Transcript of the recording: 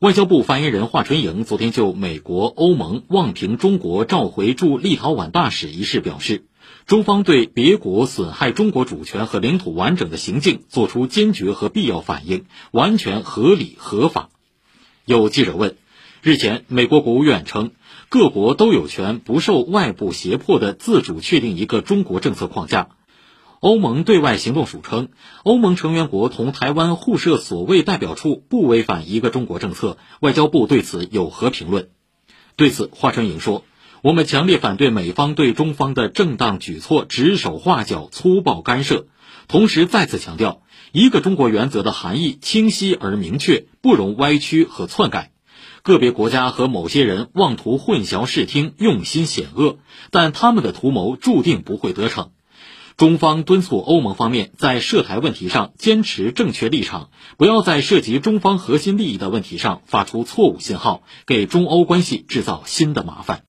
外交部发言人华春莹昨天就美国、欧盟妄评中国召回驻立陶宛大使一事表示，中方对别国损害中国主权和领土完整的行径作出坚决和必要反应，完全合理合法。有记者问，日前美国国务院称，各国都有权不受外部胁迫的自主确定一个中国政策框架。欧盟对外行动署称，欧盟成员国同台湾互设所谓代表处不违反一个中国政策。外交部对此有何评论？对此，华春莹说：“我们强烈反对美方对中方的正当举措指手画脚、粗暴干涉，同时再次强调，一个中国原则的含义清晰而明确，不容歪曲和篡改。个别国家和某些人妄图混淆视听，用心险恶，但他们的图谋注定不会得逞。”中方敦促欧盟方面在涉台问题上坚持正确立场，不要在涉及中方核心利益的问题上发出错误信号，给中欧关系制造新的麻烦。